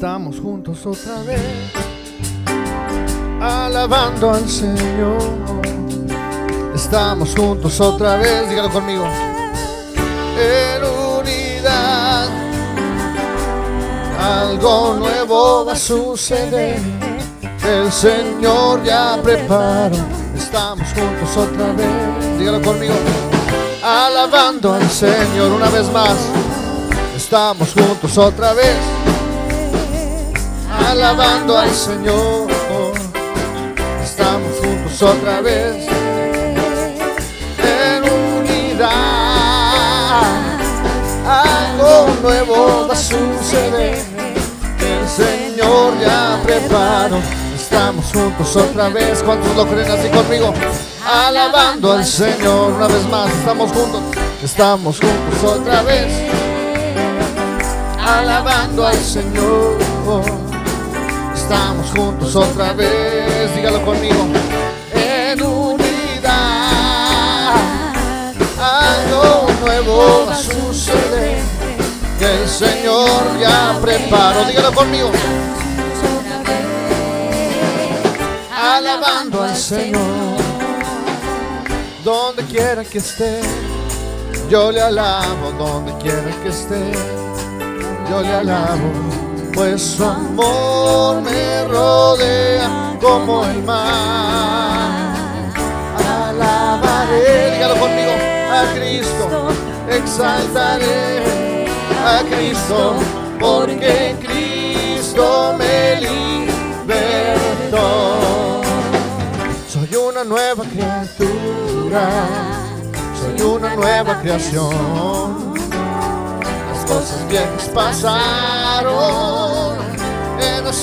Estamos juntos otra vez, alabando al Señor. Estamos juntos otra vez, dígalo conmigo. En unidad, algo nuevo va a suceder. El Señor ya preparó. Estamos juntos otra vez, dígalo conmigo. Alabando al Señor una vez más. Estamos juntos otra vez alabando al Señor. Estamos juntos otra vez en unidad. Algo nuevo va a suceder. El Señor ya preparó. Estamos juntos otra vez. ¿Cuántos lo creen así conmigo? Alabando al Señor una vez más. Estamos juntos. Estamos juntos otra vez. Alabando al Señor estamos juntos otra vez, dígalo conmigo, en unidad. Algo nuevo va a suceder, que el Señor ya preparó, dígalo conmigo. Alabando al Señor, donde quiera que esté, yo le alabo, donde quiera que esté, yo le alabo pues su amor me rodea como el mar. Alabaré, dígalo conmigo, a Cristo, exaltaré a Cristo, porque Cristo me libertó. Soy una nueva criatura, soy una nueva creación cosas viejas pasaron,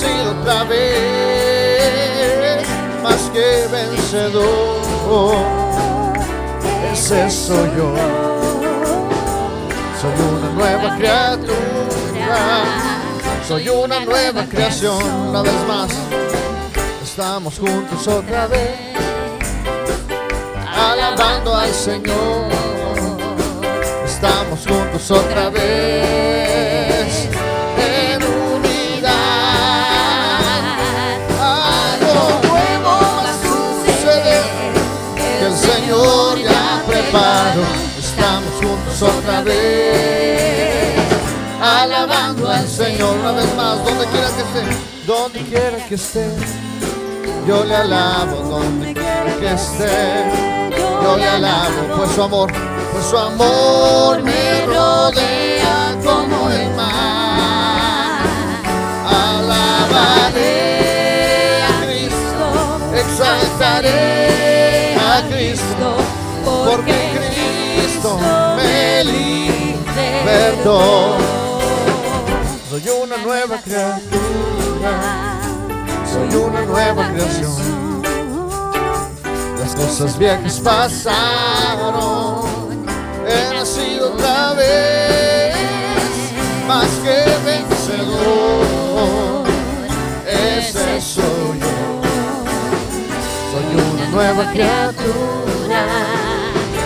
he nacido otra vez, más que vencedor, ese soy yo, soy una nueva criatura, soy una nueva creación, una vez más, estamos juntos otra vez, alabando al Señor. Estamos juntos otra vez Otra vez, alabando al Señor una vez más, donde quiera que esté, donde quiera que esté. Yo le alabo donde quiera que esté. Yo le alabo, pues su amor pues su amor me rodea Soy una nueva criatura, soy una nueva creación. Las cosas viejas pasaron he nacido otra vez, más que vencedor. Ese soy yo. Soy una nueva criatura,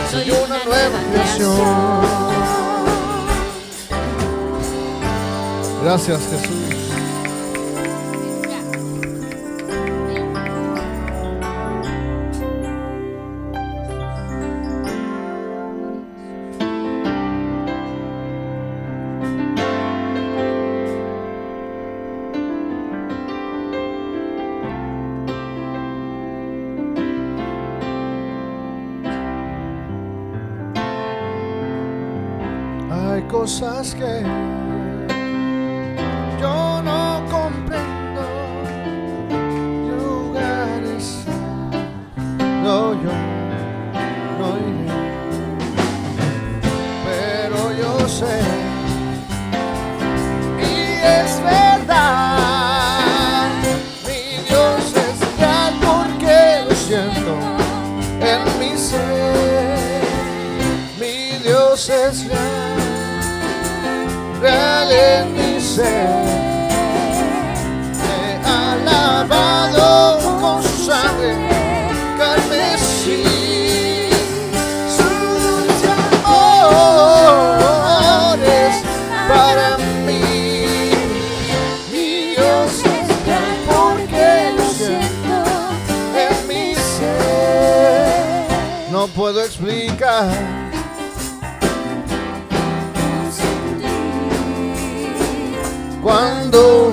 soy una nueva creación. Gracias Jesús. puedo explicar. Cuando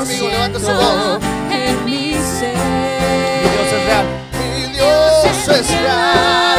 conmigo, levanta su voz. En mi ser. Mi Dios es real. Mi Dios es real.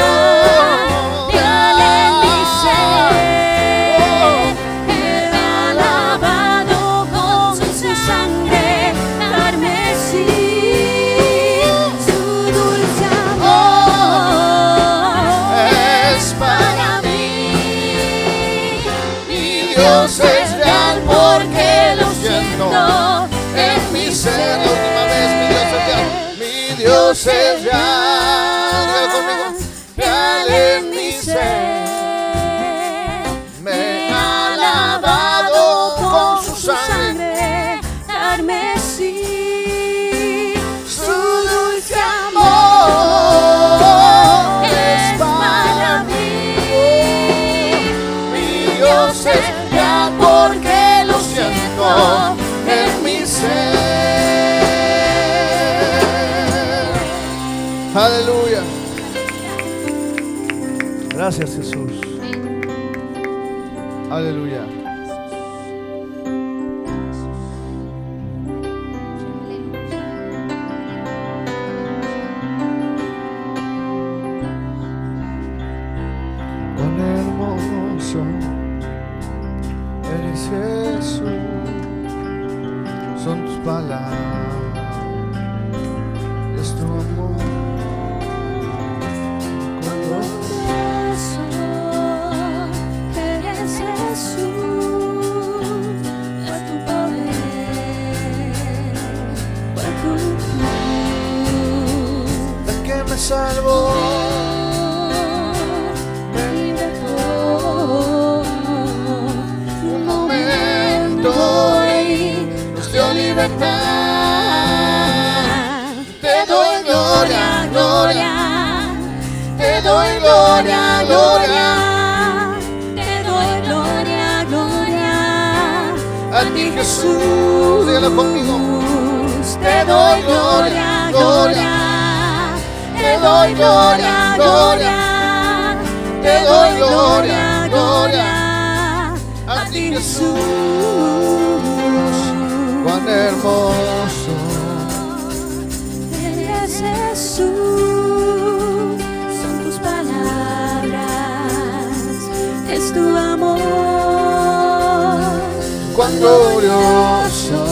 en mi ser. Aleluya. Gracias Jesús. Es tu amor. Cuán glorioso.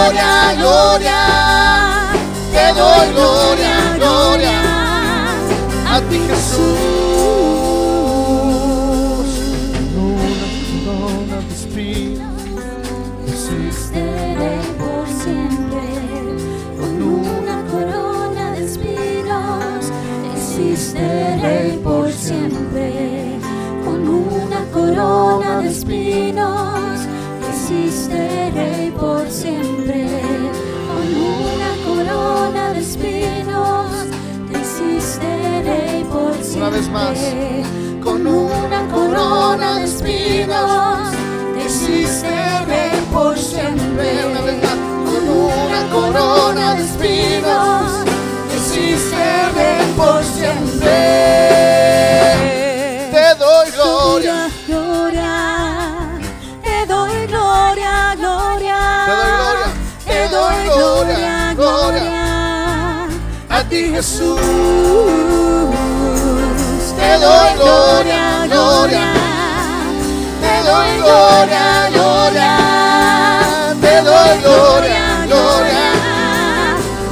Gloria, gloria. Vez más. con una corona de espinos. Existiré por siempre Una vez más. con una corona de espinos. Existiré por siempre. Te doy gloria. gloria. Te doy gloria, gloria. Te doy gloria. Te doy gloria, gloria. A ti Jesús. Doy gloria, gloria. Te doy gloria, gloria. Te doy gloria, gloria.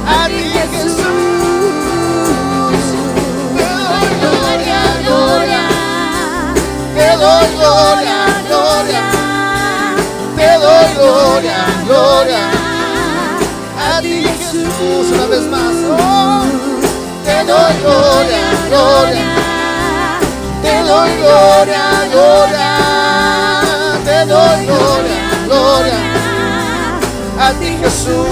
A ti Jesús. Te doy gloria, gloria. Te doy gloria, gloria. Te doy gloria, gloria. A ti Jesús. Una vez más. Oh, te doy gloria, gloria. Te doy gloria, gloria. Te doy gloria, gloria. A ti Jesús.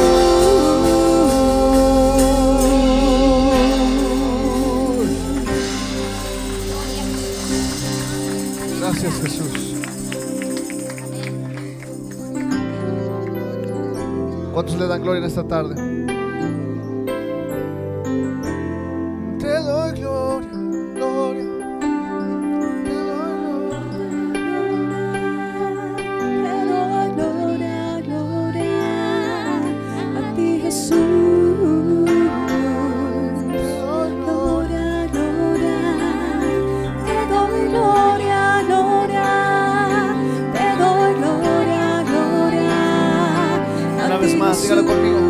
Gracias Jesús. ¿Cuántos le dan gloria en esta tarde? Dígalo conmigo.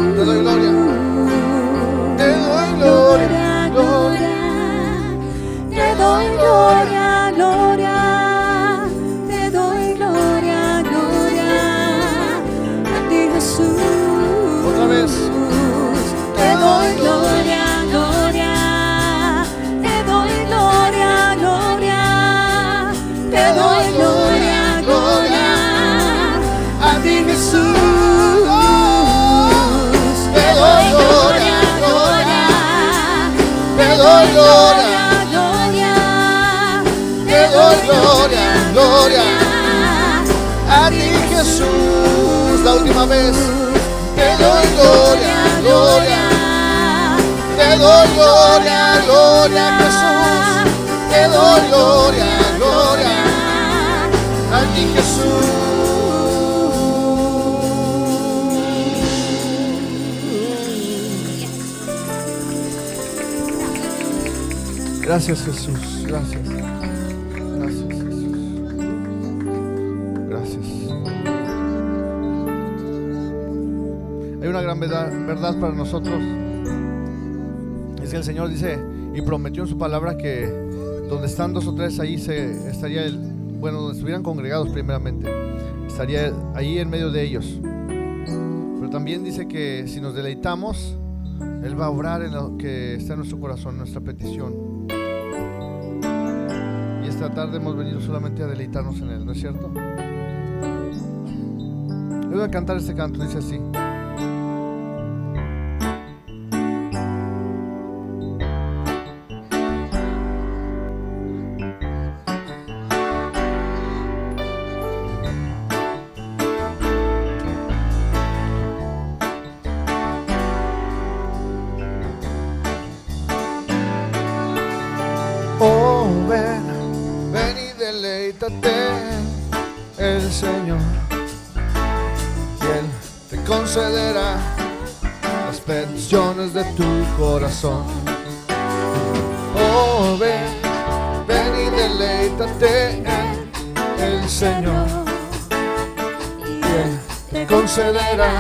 Te doy gloria, gloria. Te doy gloria, gloria Jesús. Te doy gloria, gloria. A ti Jesús. Gracias Jesús. Gracias verdad para nosotros. Es que el Señor dice y prometió en su palabra que donde están dos o tres ahí se estaría el, bueno, donde estuvieran congregados primeramente, estaría ahí en medio de ellos. Pero también dice que si nos deleitamos, Él va a obrar en lo que está en nuestro corazón, nuestra petición. Y esta tarde hemos venido solamente a deleitarnos en Él, ¿no es cierto? Yo voy a cantar este canto, dice así. Concederá las peticiones de tu corazón. Oh, ven, ven y deleítate en el Señor. Y te concederá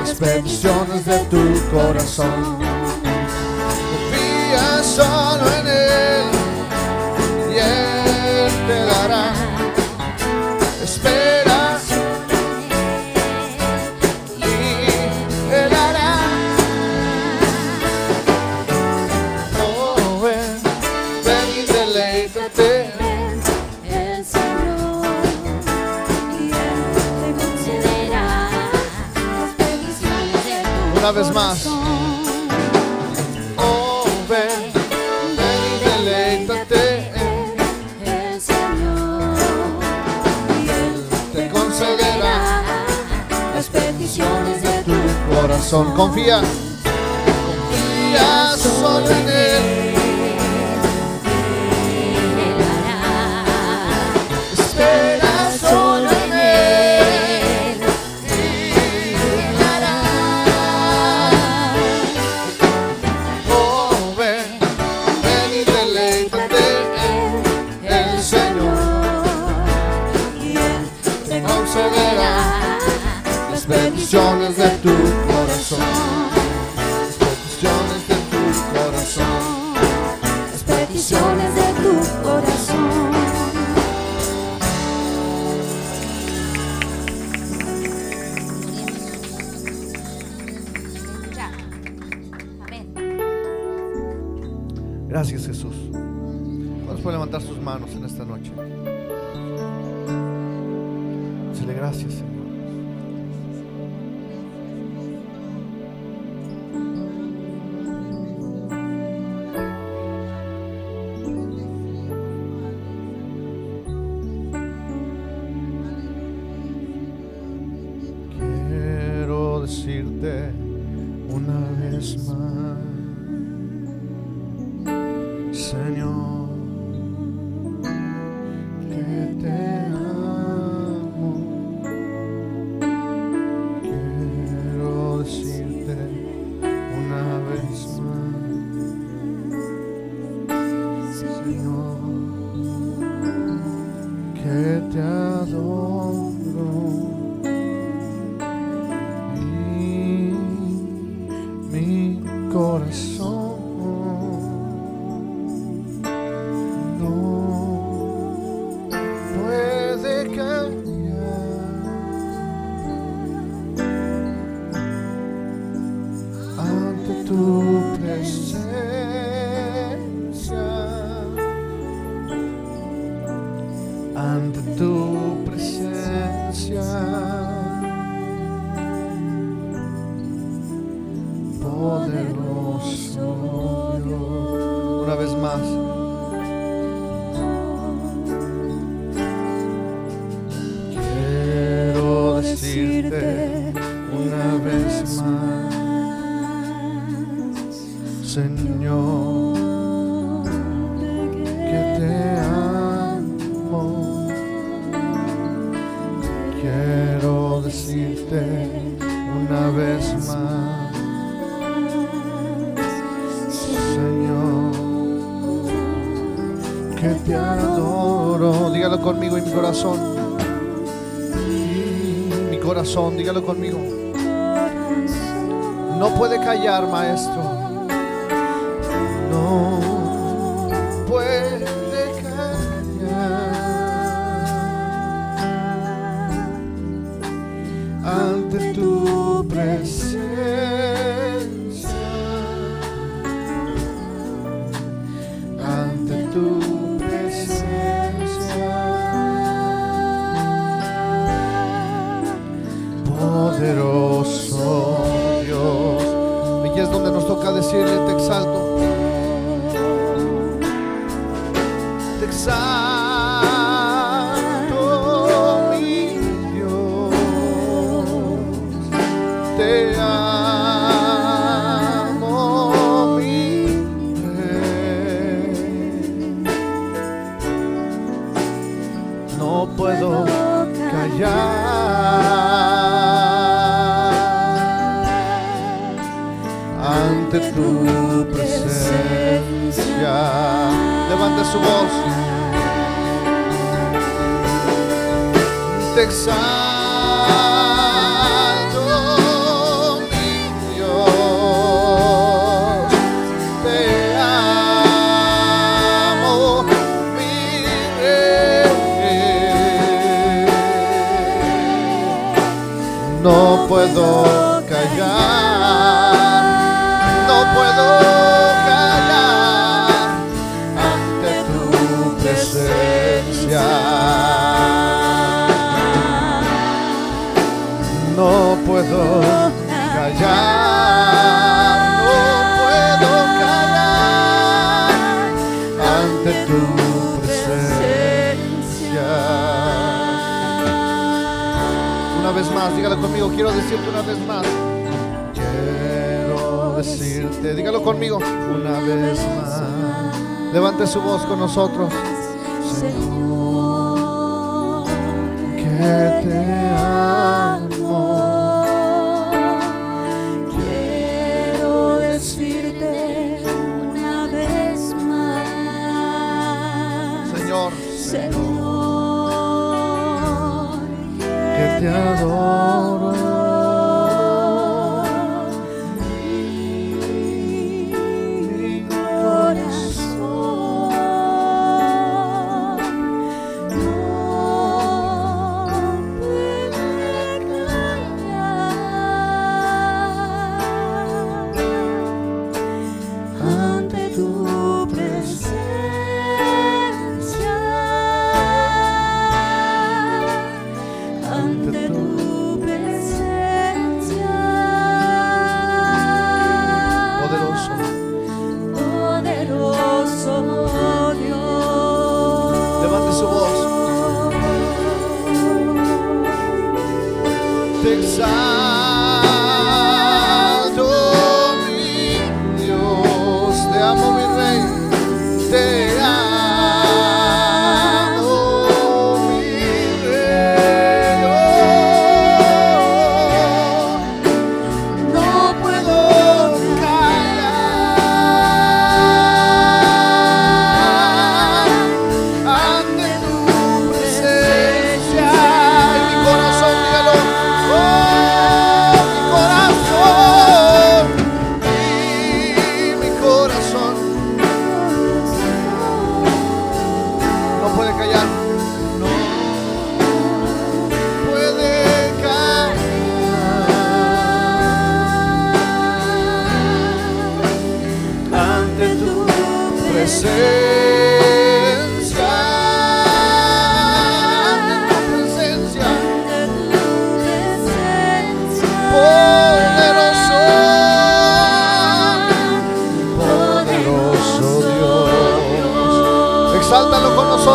las peticiones de tu corazón. Confía solo en Él Una vez más. Oh, ven, y deleítate. El Señor y Te concederá las peticiones de tu corazón. Confía, confía solo en. De tu corazón. Las peticiones de tu corazón. las peticiones de tu corazón. Gracias Jesús. ¿Cuántos pueden levantar sus manos en esta noche? Corazón corazón. Mi puedo callar, no puedo callar ante tu presencia. No puedo callar. dígalo conmigo, quiero decirte una vez más. Quiero decirte, dígalo conmigo, una vez más. Levante su voz con nosotros. Señor, que te amo. 새벽 오르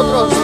вопрос.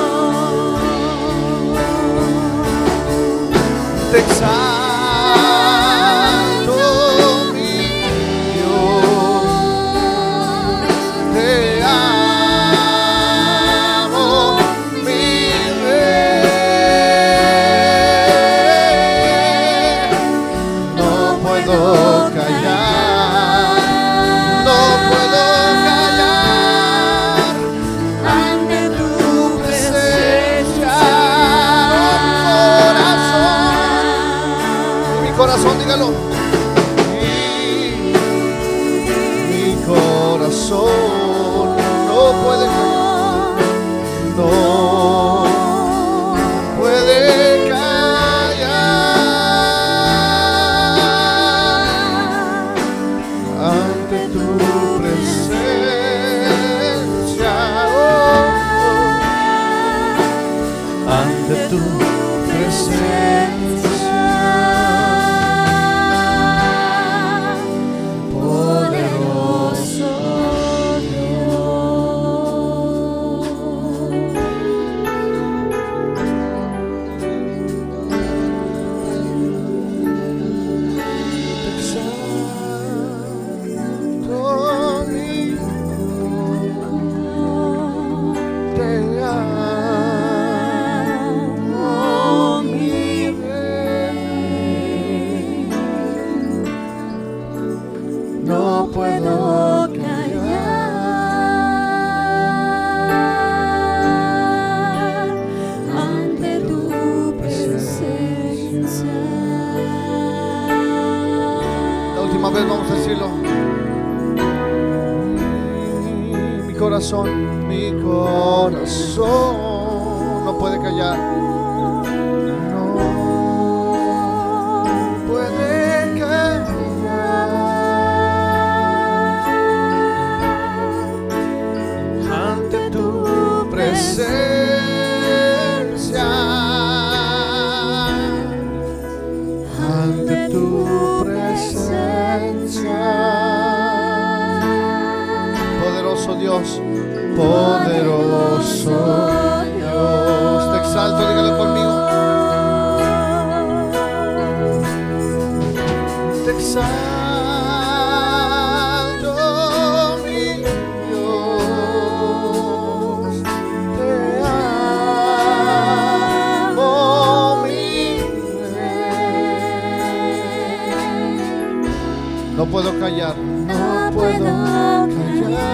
No puedo callar. No puedo callar.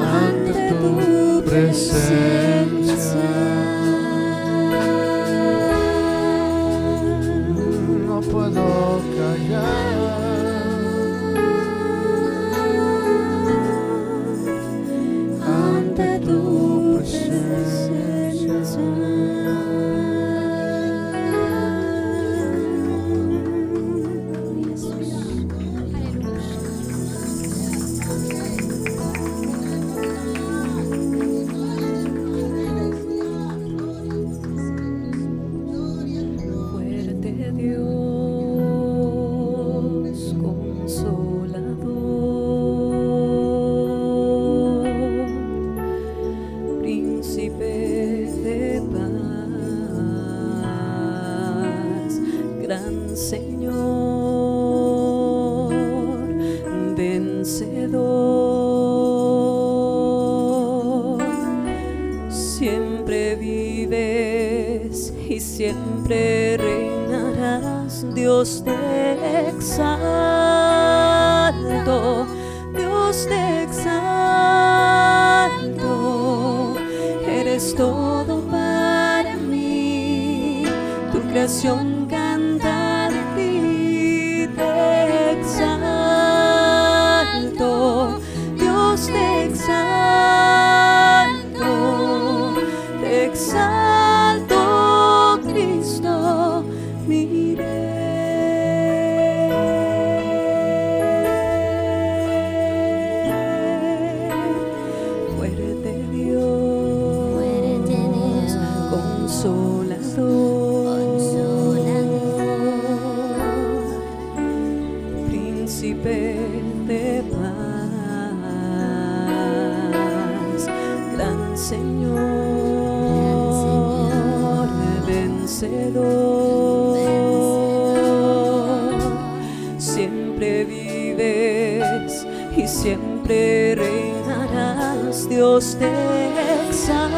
Ante tu presencia. siempre reinarás, Dios te exalto, Dios te exalto, eres todo para mí, tu creación Dios te exalto,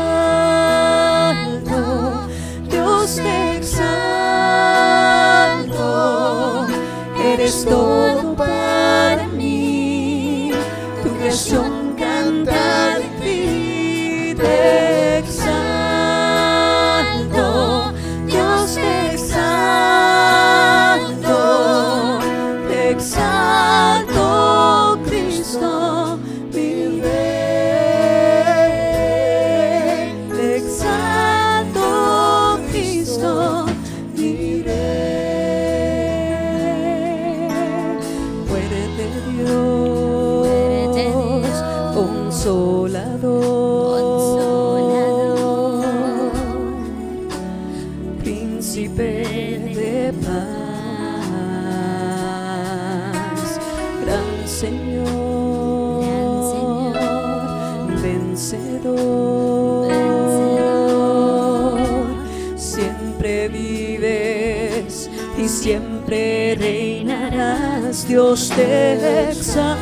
Dios te exalto, eres todo Padre. Dios te exalto,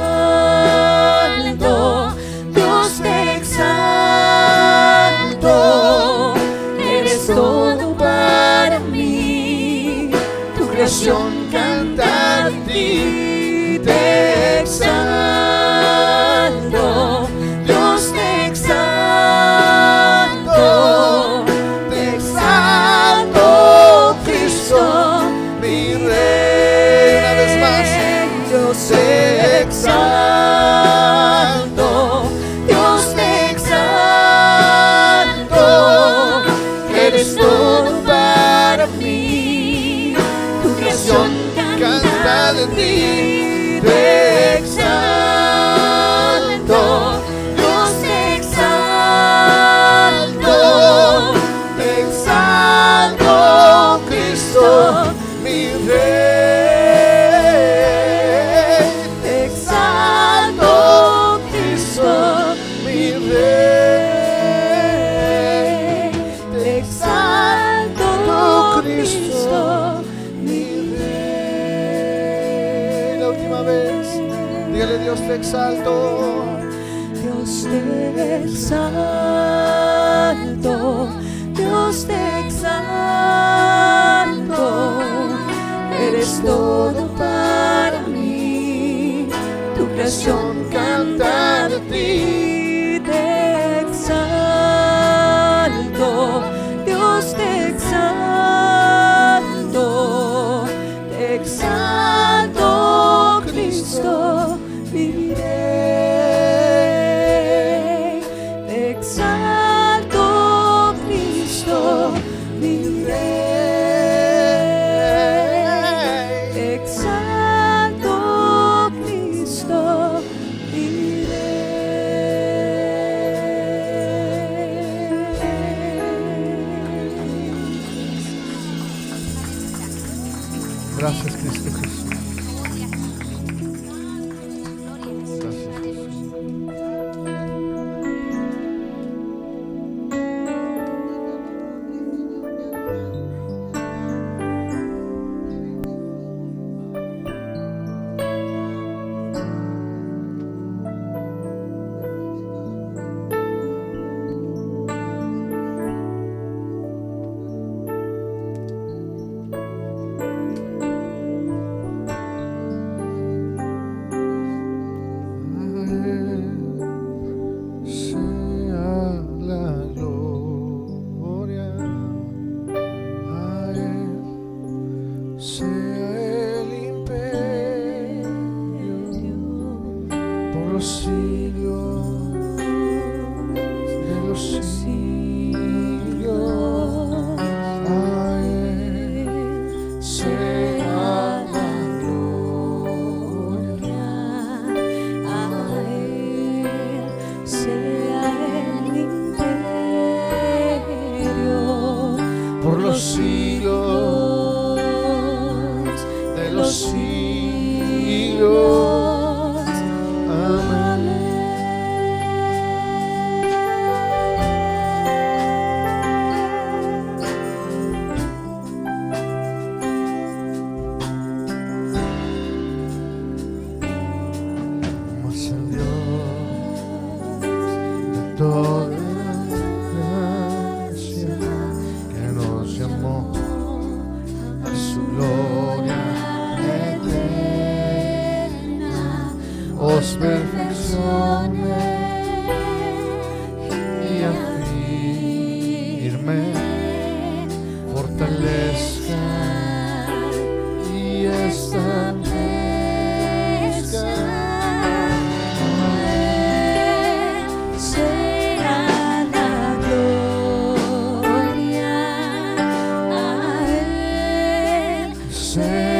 Él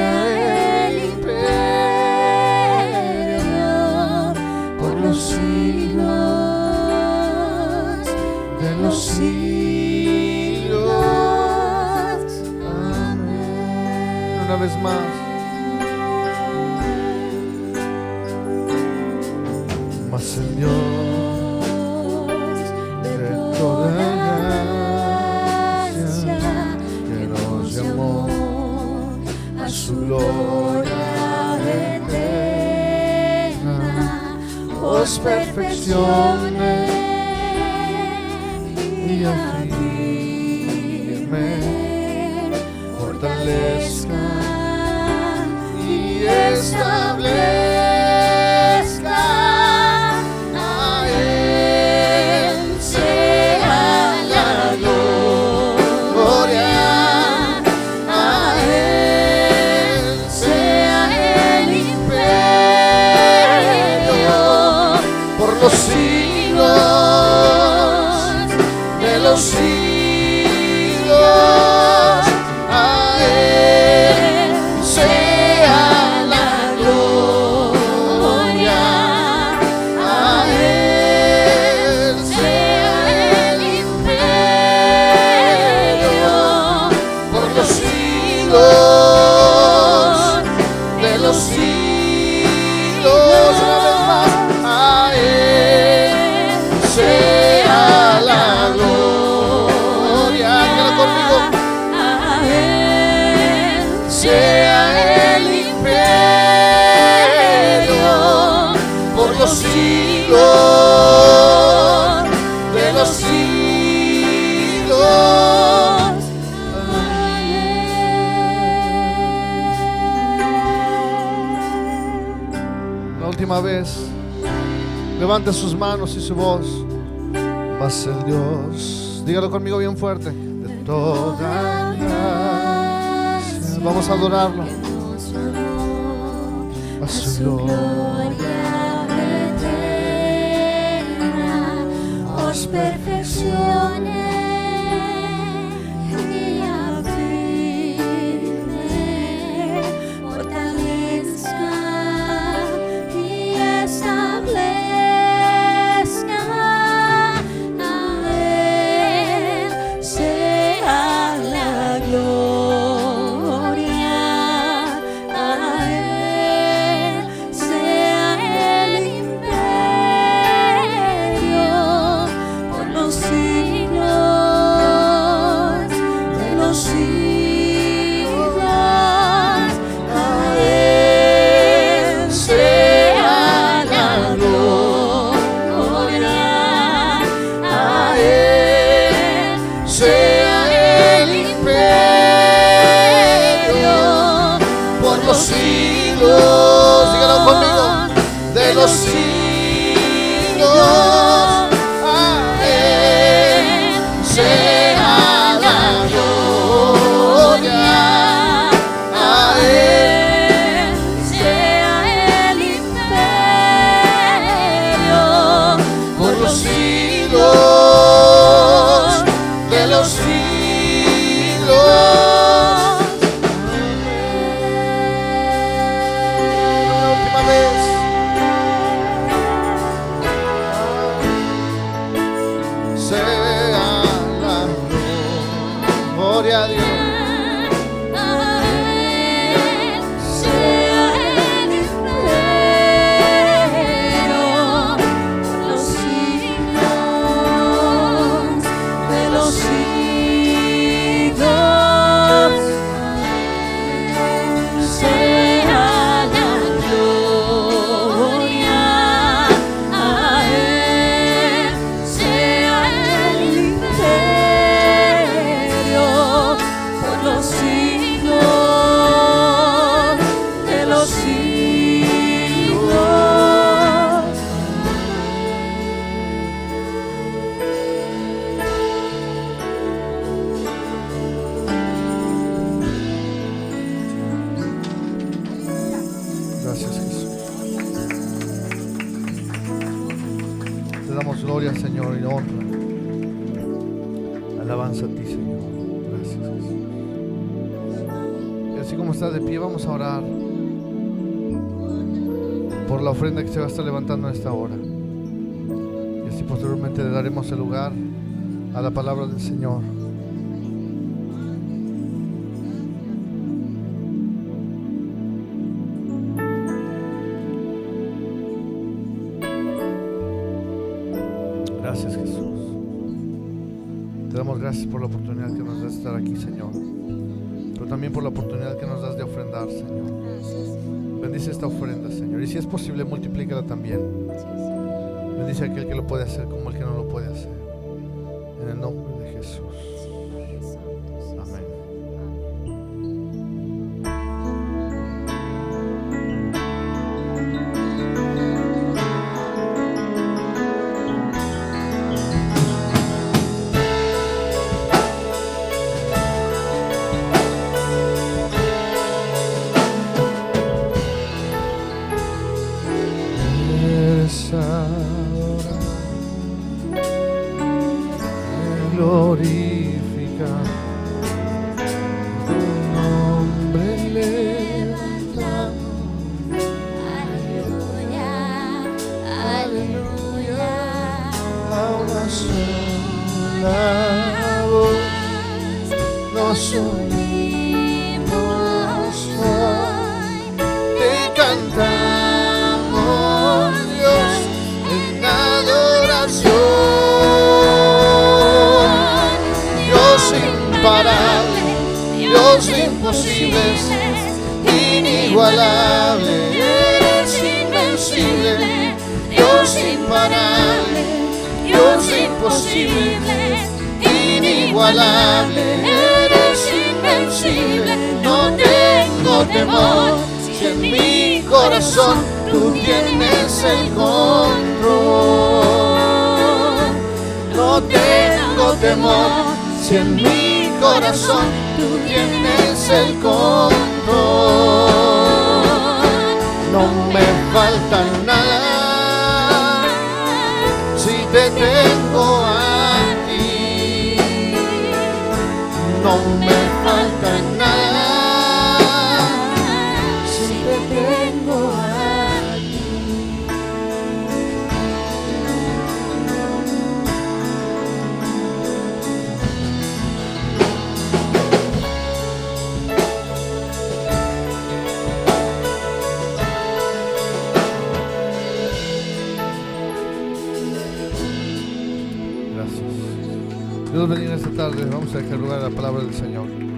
Levante sus manos y su voz. Mas el Dios, dígalo conmigo bien fuerte. De toda gracia. Vamos a adorarlo. Mas el Dios. perfecciones. Señor. Gracias Jesús. Te damos gracias por la oportunidad que nos das de estar aquí, Señor. Pero también por la oportunidad que nos das de ofrendar, Señor. Bendice esta ofrenda, Señor. Y si es posible, multiplícala también. Bendice a aquel que lo puede hacer como el que no lo puede hacer. En el nombre Jesús. Imposible, inigualable, eres invencible, no tengo temor, si en mi corazón tú tienes el control. No tengo temor, si en mi corazón tú tienes el control. No me falta nada si te tengo No me Gracias. Dios bendiga esta tarde. Vamos a dejar lugar a la palabra del Señor.